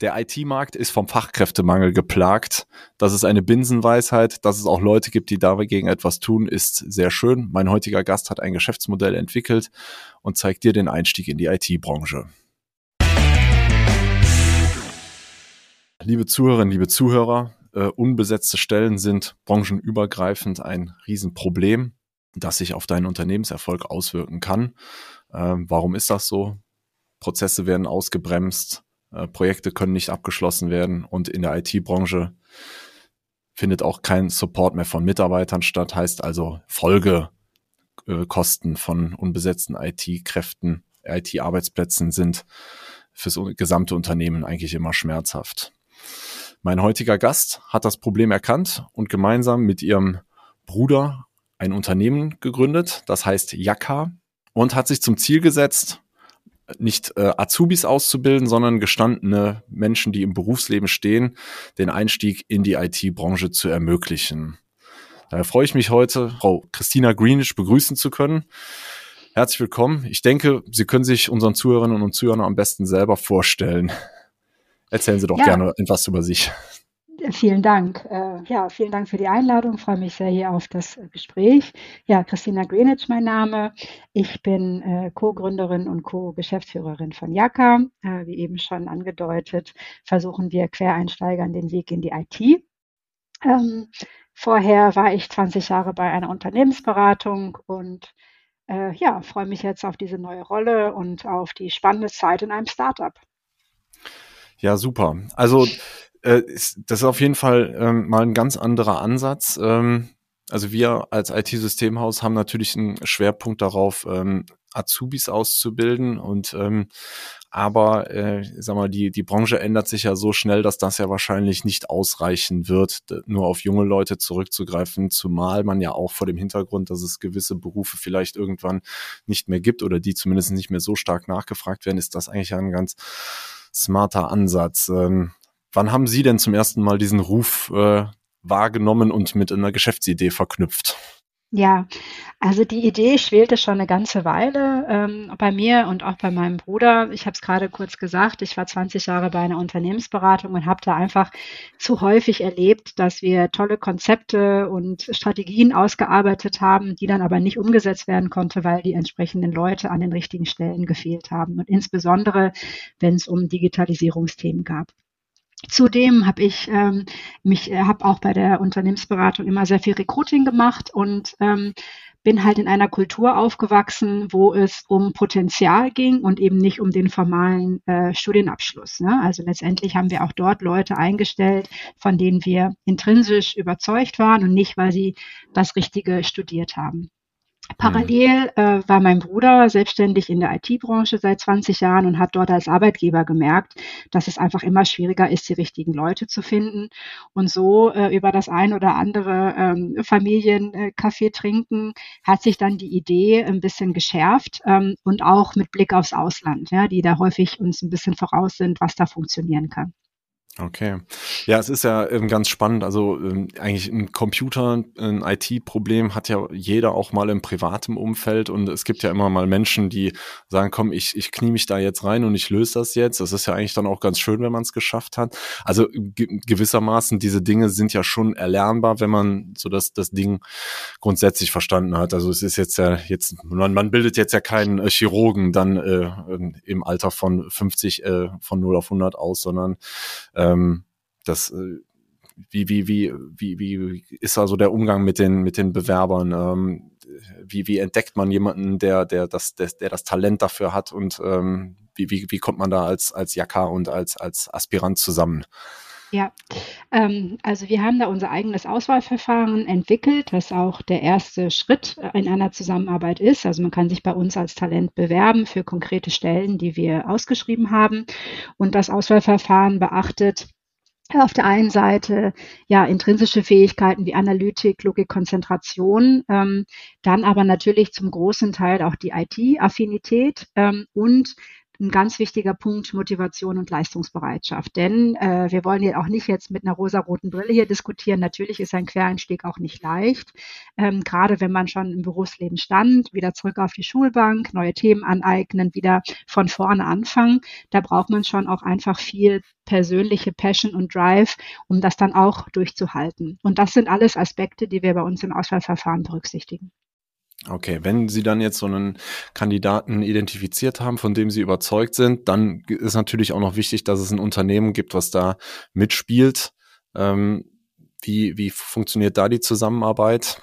Der IT-Markt ist vom Fachkräftemangel geplagt. Das ist eine Binsenweisheit. Dass es auch Leute gibt, die dagegen etwas tun, ist sehr schön. Mein heutiger Gast hat ein Geschäftsmodell entwickelt und zeigt dir den Einstieg in die IT-Branche. Liebe Zuhörerinnen, liebe Zuhörer, äh, unbesetzte Stellen sind branchenübergreifend ein Riesenproblem, das sich auf deinen Unternehmenserfolg auswirken kann. Ähm, warum ist das so? Prozesse werden ausgebremst, Projekte können nicht abgeschlossen werden und in der IT-Branche findet auch kein Support mehr von Mitarbeitern statt, heißt also Folgekosten von unbesetzten IT-Kräften, IT-Arbeitsplätzen sind fürs gesamte Unternehmen eigentlich immer schmerzhaft. Mein heutiger Gast hat das Problem erkannt und gemeinsam mit ihrem Bruder ein Unternehmen gegründet, das heißt Yaka und hat sich zum Ziel gesetzt, nicht äh, Azubis auszubilden, sondern gestandene Menschen, die im Berufsleben stehen, den Einstieg in die IT-Branche zu ermöglichen. Daher freue ich mich heute, Frau Christina Greenish begrüßen zu können. Herzlich willkommen. Ich denke, Sie können sich unseren Zuhörerinnen und Zuhörern am besten selber vorstellen. Erzählen Sie doch ja. gerne etwas über sich. Vielen Dank. Äh, ja, vielen Dank für die Einladung. Ich freue mich sehr hier auf das äh, Gespräch. Ja, Christina Greenwich mein Name. Ich bin äh, Co-Gründerin und Co-Geschäftsführerin von Jaka. Wie eben schon angedeutet, versuchen wir Quereinsteigern den Weg in die IT. Ähm, vorher war ich 20 Jahre bei einer Unternehmensberatung und ja, freue mich jetzt auf diese neue Rolle und auf die spannende Zeit in einem Startup. Ja, super. Also äh, ist, das ist auf jeden Fall ähm, mal ein ganz anderer Ansatz. Ähm, also wir als IT-Systemhaus haben natürlich einen Schwerpunkt darauf, ähm, Azubis auszubilden und ähm, aber äh, sag mal, die, die Branche ändert sich ja so schnell, dass das ja wahrscheinlich nicht ausreichen wird, nur auf junge Leute zurückzugreifen, zumal man ja auch vor dem Hintergrund, dass es gewisse Berufe vielleicht irgendwann nicht mehr gibt oder die zumindest nicht mehr so stark nachgefragt werden, ist das eigentlich ein ganz smarter Ansatz. Ähm, Wann haben Sie denn zum ersten Mal diesen Ruf äh, wahrgenommen und mit einer Geschäftsidee verknüpft? Ja, also die Idee schwelte schon eine ganze Weile ähm, bei mir und auch bei meinem Bruder. Ich habe es gerade kurz gesagt, ich war 20 Jahre bei einer Unternehmensberatung und habe da einfach zu häufig erlebt, dass wir tolle Konzepte und Strategien ausgearbeitet haben, die dann aber nicht umgesetzt werden konnte, weil die entsprechenden Leute an den richtigen Stellen gefehlt haben. Und insbesondere, wenn es um Digitalisierungsthemen gab. Zudem habe ich ähm, mich äh, habe auch bei der Unternehmensberatung immer sehr viel Recruiting gemacht und ähm, bin halt in einer Kultur aufgewachsen, wo es um Potenzial ging und eben nicht um den formalen äh, Studienabschluss. Ne? Also letztendlich haben wir auch dort Leute eingestellt, von denen wir intrinsisch überzeugt waren und nicht, weil sie das Richtige studiert haben. Parallel äh, war mein Bruder selbstständig in der IT-Branche seit 20 Jahren und hat dort als Arbeitgeber gemerkt, dass es einfach immer schwieriger ist, die richtigen Leute zu finden. Und so äh, über das ein oder andere ähm, Familienkaffee äh, trinken hat sich dann die Idee ein bisschen geschärft ähm, und auch mit Blick aufs Ausland, ja, die da häufig uns ein bisschen voraus sind, was da funktionieren kann. Okay. Ja, es ist ja ähm, ganz spannend. Also ähm, eigentlich ein Computer, ein IT-Problem hat ja jeder auch mal im privaten Umfeld und es gibt ja immer mal Menschen, die sagen, komm, ich, ich knie mich da jetzt rein und ich löse das jetzt. Das ist ja eigentlich dann auch ganz schön, wenn man es geschafft hat. Also gewissermaßen, diese Dinge sind ja schon erlernbar, wenn man so das, das Ding grundsätzlich verstanden hat. Also es ist jetzt ja jetzt, man, man bildet jetzt ja keinen äh, Chirurgen dann äh, im Alter von 50 äh, von 0 auf 100 aus, sondern äh, ähm, das, äh, wie, wie, wie, wie, wie ist also der Umgang mit den, mit den Bewerbern? Ähm, wie, wie entdeckt man jemanden, der, der das, der, der das Talent dafür hat und ähm, wie, wie, wie kommt man da als, als Jaka und als, als Aspirant zusammen? Ja, ähm, also wir haben da unser eigenes Auswahlverfahren entwickelt, was auch der erste Schritt in einer Zusammenarbeit ist. Also man kann sich bei uns als Talent bewerben für konkrete Stellen, die wir ausgeschrieben haben. Und das Auswahlverfahren beachtet auf der einen Seite ja intrinsische Fähigkeiten wie Analytik, Logik, Konzentration, ähm, dann aber natürlich zum großen Teil auch die IT-Affinität ähm, und ein ganz wichtiger Punkt Motivation und Leistungsbereitschaft. Denn äh, wir wollen ja auch nicht jetzt mit einer rosaroten Brille hier diskutieren. Natürlich ist ein Quereinstieg auch nicht leicht. Ähm, gerade wenn man schon im Berufsleben stand, wieder zurück auf die Schulbank, neue Themen aneignen, wieder von vorne anfangen. Da braucht man schon auch einfach viel persönliche Passion und Drive, um das dann auch durchzuhalten. Und das sind alles Aspekte, die wir bei uns im Auswahlverfahren berücksichtigen. Okay, wenn Sie dann jetzt so einen Kandidaten identifiziert haben, von dem Sie überzeugt sind, dann ist natürlich auch noch wichtig, dass es ein Unternehmen gibt, was da mitspielt. Ähm, wie, wie funktioniert da die Zusammenarbeit?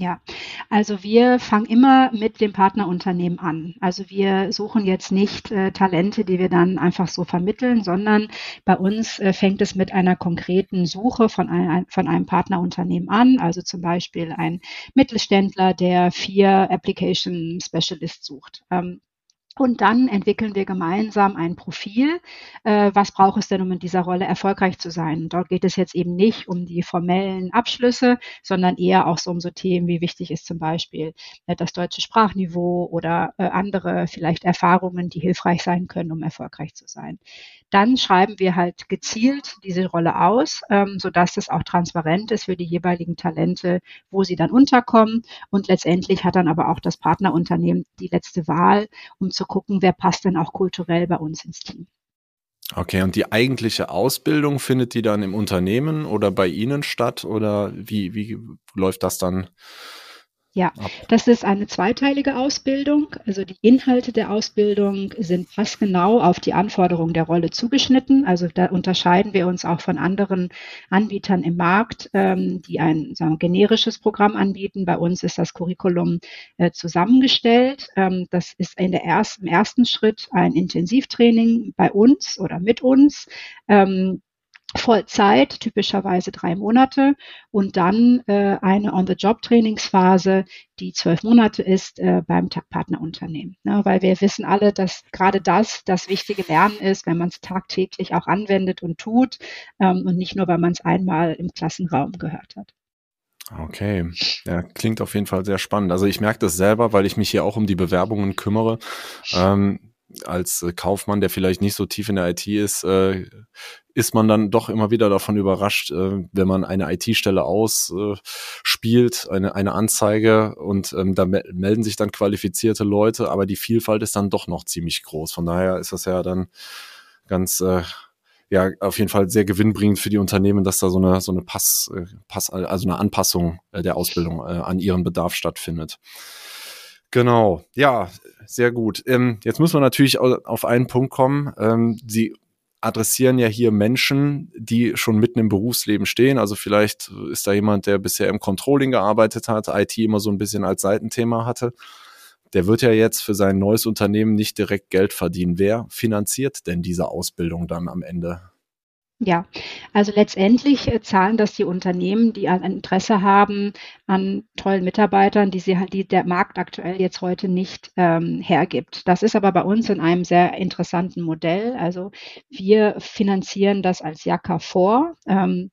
Ja, also wir fangen immer mit dem Partnerunternehmen an. Also wir suchen jetzt nicht äh, Talente, die wir dann einfach so vermitteln, sondern bei uns äh, fängt es mit einer konkreten Suche von, ein, von einem Partnerunternehmen an. Also zum Beispiel ein Mittelständler, der vier Application Specialists sucht. Ähm, und dann entwickeln wir gemeinsam ein Profil. Äh, was braucht es denn, um in dieser Rolle erfolgreich zu sein? Dort geht es jetzt eben nicht um die formellen Abschlüsse, sondern eher auch so um so Themen, wie wichtig ist zum Beispiel äh, das deutsche Sprachniveau oder äh, andere vielleicht Erfahrungen, die hilfreich sein können, um erfolgreich zu sein. Dann schreiben wir halt gezielt diese Rolle aus, ähm, sodass es auch transparent ist für die jeweiligen Talente, wo sie dann unterkommen. Und letztendlich hat dann aber auch das Partnerunternehmen die letzte Wahl, um zu gucken, wer passt denn auch kulturell bei uns ins Team. Okay, und die eigentliche Ausbildung findet die dann im Unternehmen oder bei Ihnen statt oder wie, wie läuft das dann ja, das ist eine zweiteilige Ausbildung. Also die Inhalte der Ausbildung sind passgenau auf die Anforderungen der Rolle zugeschnitten. Also da unterscheiden wir uns auch von anderen Anbietern im Markt, ähm, die ein sagen, generisches Programm anbieten. Bei uns ist das Curriculum äh, zusammengestellt. Ähm, das ist in der ersten, im ersten Schritt ein Intensivtraining bei uns oder mit uns. Ähm, Vollzeit, typischerweise drei Monate, und dann äh, eine On-the-Job-Trainingsphase, die zwölf Monate ist äh, beim Partnerunternehmen. Ne? Weil wir wissen alle, dass gerade das das wichtige Lernen ist, wenn man es tagtäglich auch anwendet und tut ähm, und nicht nur, weil man es einmal im Klassenraum gehört hat. Okay, ja, klingt auf jeden Fall sehr spannend. Also ich merke das selber, weil ich mich hier auch um die Bewerbungen kümmere. Ähm, als Kaufmann, der vielleicht nicht so tief in der IT ist, äh, ist man dann doch immer wieder davon überrascht, äh, wenn man eine IT-Stelle ausspielt, äh, eine, eine Anzeige und ähm, da me melden sich dann qualifizierte Leute, aber die Vielfalt ist dann doch noch ziemlich groß. Von daher ist das ja dann ganz äh, ja auf jeden Fall sehr gewinnbringend für die Unternehmen, dass da so eine so eine Pass, äh, Pass also eine Anpassung äh, der Ausbildung äh, an ihren Bedarf stattfindet. Genau, ja, sehr gut. Ähm, jetzt muss man natürlich auf einen Punkt kommen. Ähm, Sie adressieren ja hier Menschen, die schon mitten im Berufsleben stehen. Also vielleicht ist da jemand, der bisher im Controlling gearbeitet hat, IT immer so ein bisschen als Seitenthema hatte. Der wird ja jetzt für sein neues Unternehmen nicht direkt Geld verdienen. Wer finanziert denn diese Ausbildung dann am Ende? Ja, also letztendlich äh, zahlen das die Unternehmen, die ein Interesse haben an tollen Mitarbeitern, die sie die der Markt aktuell jetzt heute nicht ähm, hergibt. Das ist aber bei uns in einem sehr interessanten Modell. Also wir finanzieren das als Jacka vor. Ähm,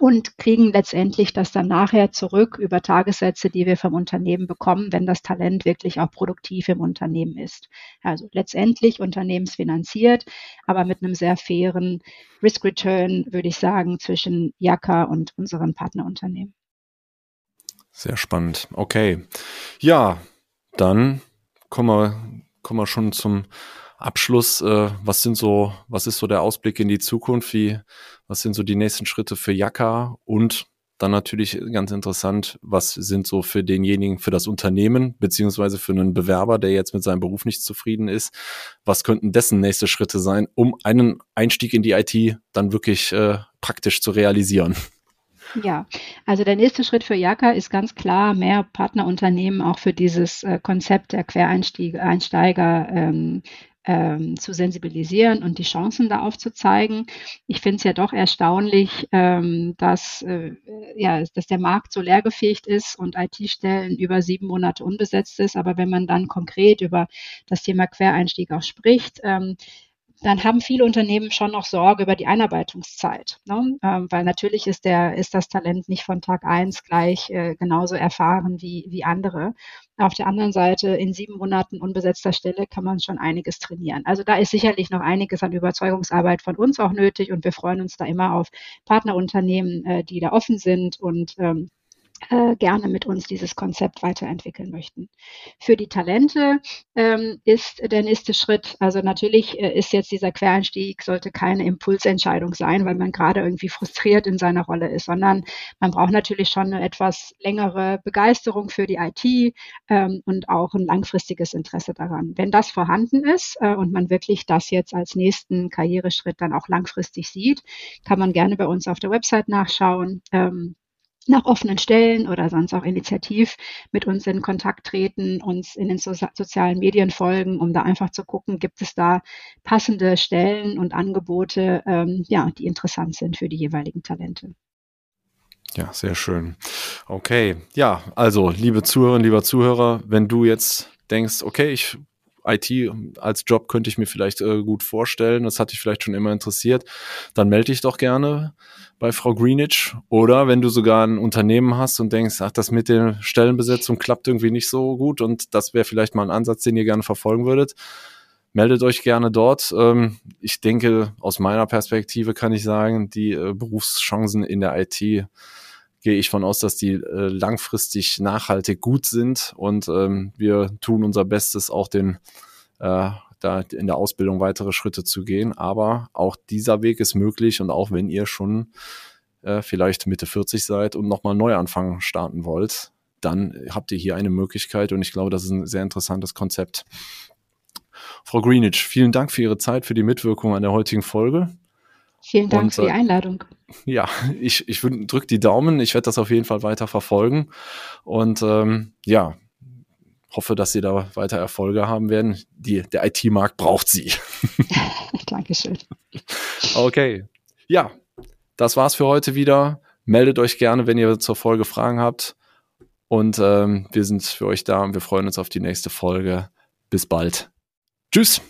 und kriegen letztendlich das dann nachher zurück über Tagessätze, die wir vom Unternehmen bekommen, wenn das Talent wirklich auch produktiv im Unternehmen ist. Also letztendlich unternehmensfinanziert, aber mit einem sehr fairen Risk-Return, würde ich sagen, zwischen Jaka und unseren Partnerunternehmen. Sehr spannend. Okay. Ja, dann kommen wir, kommen wir schon zum Abschluss, äh, was sind so, was ist so der Ausblick in die Zukunft? Wie, was sind so die nächsten Schritte für Jaka? Und dann natürlich ganz interessant, was sind so für denjenigen, für das Unternehmen, beziehungsweise für einen Bewerber, der jetzt mit seinem Beruf nicht zufrieden ist, was könnten dessen nächste Schritte sein, um einen Einstieg in die IT dann wirklich äh, praktisch zu realisieren? Ja, also der nächste Schritt für Jaka ist ganz klar, mehr Partnerunternehmen auch für dieses äh, Konzept der Quereinsteiger ähm, ähm, zu sensibilisieren und die Chancen da aufzuzeigen. Ich finde es ja doch erstaunlich, ähm, dass, äh, ja, dass der Markt so leergefegt ist und IT-Stellen über sieben Monate unbesetzt ist. Aber wenn man dann konkret über das Thema Quereinstieg auch spricht, ähm, dann haben viele Unternehmen schon noch Sorge über die Einarbeitungszeit, ne? ähm, weil natürlich ist der ist das Talent nicht von Tag eins gleich äh, genauso erfahren wie wie andere. Auf der anderen Seite in sieben Monaten unbesetzter Stelle kann man schon einiges trainieren. Also da ist sicherlich noch einiges an Überzeugungsarbeit von uns auch nötig und wir freuen uns da immer auf Partnerunternehmen, äh, die da offen sind und ähm, äh, gerne mit uns dieses Konzept weiterentwickeln möchten. Für die Talente ähm, ist der nächste Schritt, also natürlich äh, ist jetzt dieser Quereinstieg, sollte keine Impulsentscheidung sein, weil man gerade irgendwie frustriert in seiner Rolle ist, sondern man braucht natürlich schon eine etwas längere Begeisterung für die IT ähm, und auch ein langfristiges Interesse daran. Wenn das vorhanden ist äh, und man wirklich das jetzt als nächsten Karriereschritt dann auch langfristig sieht, kann man gerne bei uns auf der Website nachschauen. Ähm, nach offenen Stellen oder sonst auch initiativ mit uns in Kontakt treten, uns in den so sozialen Medien folgen, um da einfach zu gucken, gibt es da passende Stellen und Angebote, ähm, ja, die interessant sind für die jeweiligen Talente. Ja, sehr schön. Okay, ja, also liebe Zuhörerinnen, lieber Zuhörer, wenn du jetzt denkst, okay, ich IT als Job könnte ich mir vielleicht äh, gut vorstellen, das hat dich vielleicht schon immer interessiert, dann melde dich doch gerne bei Frau Greenwich. Oder wenn du sogar ein Unternehmen hast und denkst, ach, das mit der Stellenbesetzung klappt irgendwie nicht so gut und das wäre vielleicht mal ein Ansatz, den ihr gerne verfolgen würdet, meldet euch gerne dort. Ähm, ich denke, aus meiner Perspektive kann ich sagen, die äh, Berufschancen in der IT gehe ich von aus, dass die äh, langfristig nachhaltig gut sind und ähm, wir tun unser Bestes, auch den äh, da in der Ausbildung weitere Schritte zu gehen. Aber auch dieser Weg ist möglich und auch wenn ihr schon äh, vielleicht Mitte 40 seid und nochmal Neuanfang starten wollt, dann habt ihr hier eine Möglichkeit und ich glaube, das ist ein sehr interessantes Konzept. Frau Greenwich, vielen Dank für Ihre Zeit, für die Mitwirkung an der heutigen Folge. Vielen Dank und, für die äh, Einladung. Ja, ich, ich drücke die Daumen. Ich werde das auf jeden Fall weiter verfolgen. Und ähm, ja, hoffe, dass Sie da weiter Erfolge haben werden. Die, der IT-Markt braucht Sie. Dankeschön. Okay. Ja, das war's für heute wieder. Meldet euch gerne, wenn ihr zur Folge Fragen habt. Und ähm, wir sind für euch da und wir freuen uns auf die nächste Folge. Bis bald. Tschüss.